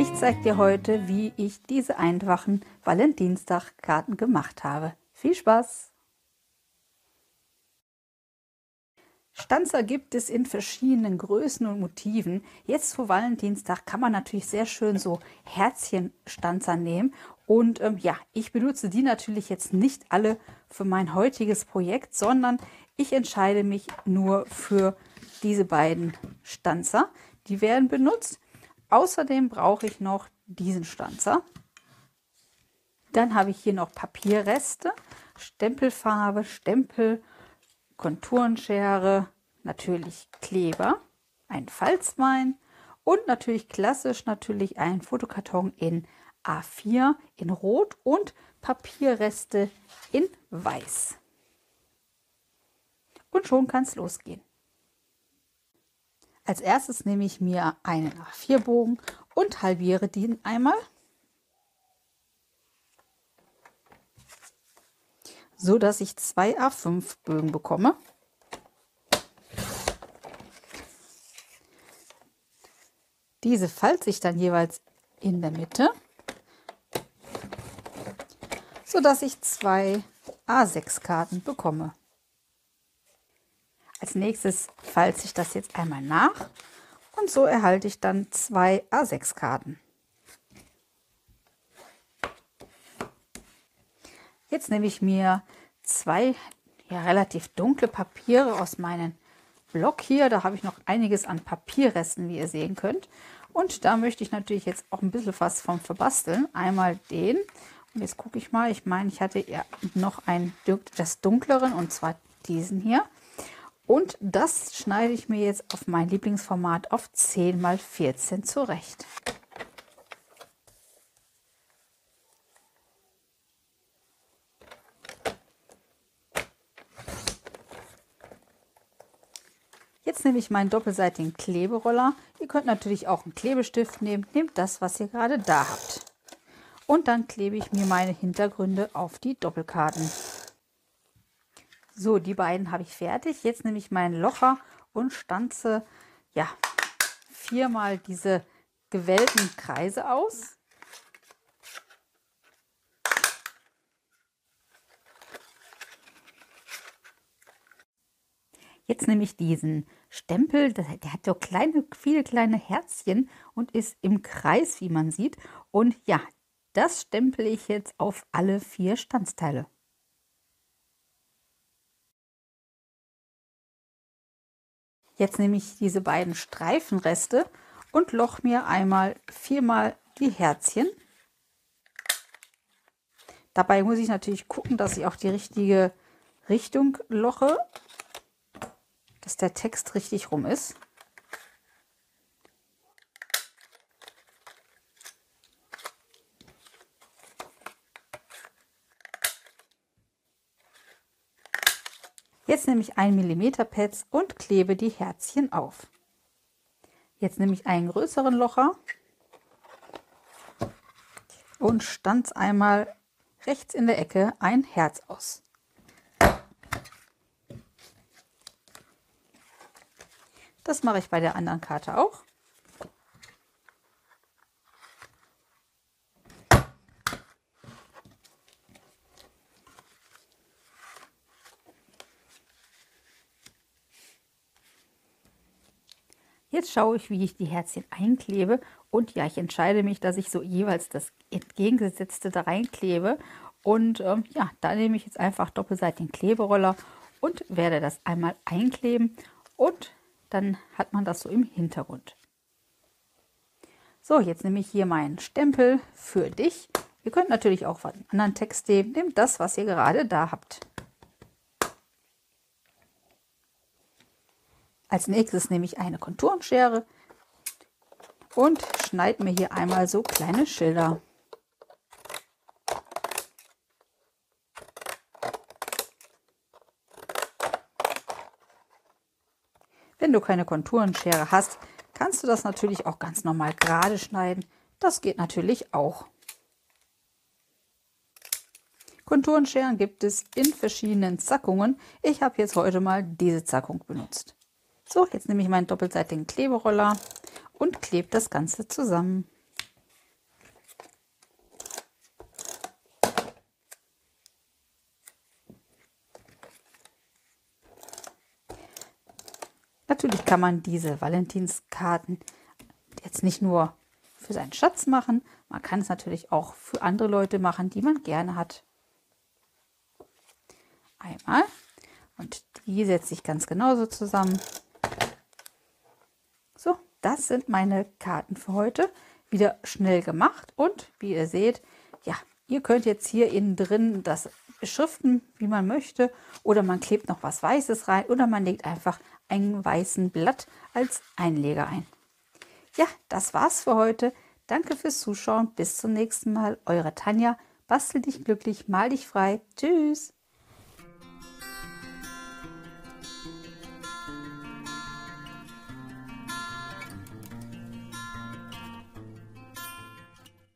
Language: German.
Ich zeige dir heute, wie ich diese einfachen Valentinstagkarten gemacht habe. Viel Spaß! Stanzer gibt es in verschiedenen Größen und Motiven. Jetzt vor Valentinstag kann man natürlich sehr schön so Herzchenstanzer nehmen. Und ähm, ja, ich benutze die natürlich jetzt nicht alle für mein heutiges Projekt, sondern ich entscheide mich nur für diese beiden Stanzer. Die werden benutzt. Außerdem brauche ich noch diesen Stanzer. Dann habe ich hier noch Papierreste, Stempelfarbe, Stempel, Konturenschere, natürlich Kleber, ein Falzwein und natürlich klassisch natürlich ein Fotokarton in A4 in Rot und Papierreste in Weiß. Und schon kann es losgehen. Als erstes nehme ich mir einen A4-Bogen und halbiere den einmal. So dass ich zwei A5-Bögen bekomme. Diese falte ich dann jeweils in der Mitte, so dass ich zwei A6-Karten bekomme. Als nächstes falze ich das jetzt einmal nach und so erhalte ich dann zwei A6-Karten. Jetzt nehme ich mir zwei ja, relativ dunkle Papiere aus meinem Block hier. Da habe ich noch einiges an Papierresten, wie ihr sehen könnt. Und da möchte ich natürlich jetzt auch ein bisschen was vom verbasteln. Einmal den. Und jetzt gucke ich mal. Ich meine, ich hatte ja noch einen des dunkleren und zwar diesen hier. Und das schneide ich mir jetzt auf mein Lieblingsformat auf 10 x 14 zurecht. Jetzt nehme ich meinen doppelseitigen Kleberoller. Ihr könnt natürlich auch einen Klebestift nehmen. Nehmt das, was ihr gerade da habt. Und dann klebe ich mir meine Hintergründe auf die Doppelkarten. So, die beiden habe ich fertig. Jetzt nehme ich meinen Locher und stanze ja viermal diese gewellten Kreise aus. Jetzt nehme ich diesen Stempel, der, hat so kleine, viele kleine Herzchen und ist im Kreis, wie man sieht. Und ja, das stempel ich jetzt auf alle vier Stanzteile. Jetzt nehme ich diese beiden Streifenreste und loch mir einmal viermal die Herzchen. Dabei muss ich natürlich gucken, dass ich auch die richtige Richtung loche, dass der Text richtig rum ist. Jetzt nehme ich 1 mm Pads und klebe die Herzchen auf. Jetzt nehme ich einen größeren Locher und stanz einmal rechts in der Ecke ein Herz aus. Das mache ich bei der anderen Karte auch. Jetzt schaue ich, wie ich die Herzchen einklebe und ja, ich entscheide mich, dass ich so jeweils das entgegengesetzte da reinklebe und ähm, ja, da nehme ich jetzt einfach doppelseitigen Kleberoller und werde das einmal einkleben und dann hat man das so im Hintergrund. So, jetzt nehme ich hier meinen Stempel für dich. Ihr könnt natürlich auch einen anderen Text nehmen. Nehmt das, was ihr gerade da habt. Als nächstes nehme ich eine Konturenschere und schneide mir hier einmal so kleine Schilder. Wenn du keine Konturenschere hast, kannst du das natürlich auch ganz normal gerade schneiden. Das geht natürlich auch. Konturenscheren gibt es in verschiedenen Zackungen. Ich habe jetzt heute mal diese Zackung benutzt. So, jetzt nehme ich meinen doppelseitigen Kleberoller und klebe das Ganze zusammen. Natürlich kann man diese Valentinskarten jetzt nicht nur für seinen Schatz machen, man kann es natürlich auch für andere Leute machen, die man gerne hat. Einmal und die setze ich ganz genauso zusammen. So, das sind meine Karten für heute. Wieder schnell gemacht und wie ihr seht, ja, ihr könnt jetzt hier innen drin das beschriften, wie man möchte oder man klebt noch was Weißes rein oder man legt einfach ein weißen Blatt als Einleger ein. Ja, das war's für heute. Danke fürs Zuschauen. Bis zum nächsten Mal. Eure Tanja. Bastel dich glücklich, mal dich frei. Tschüss.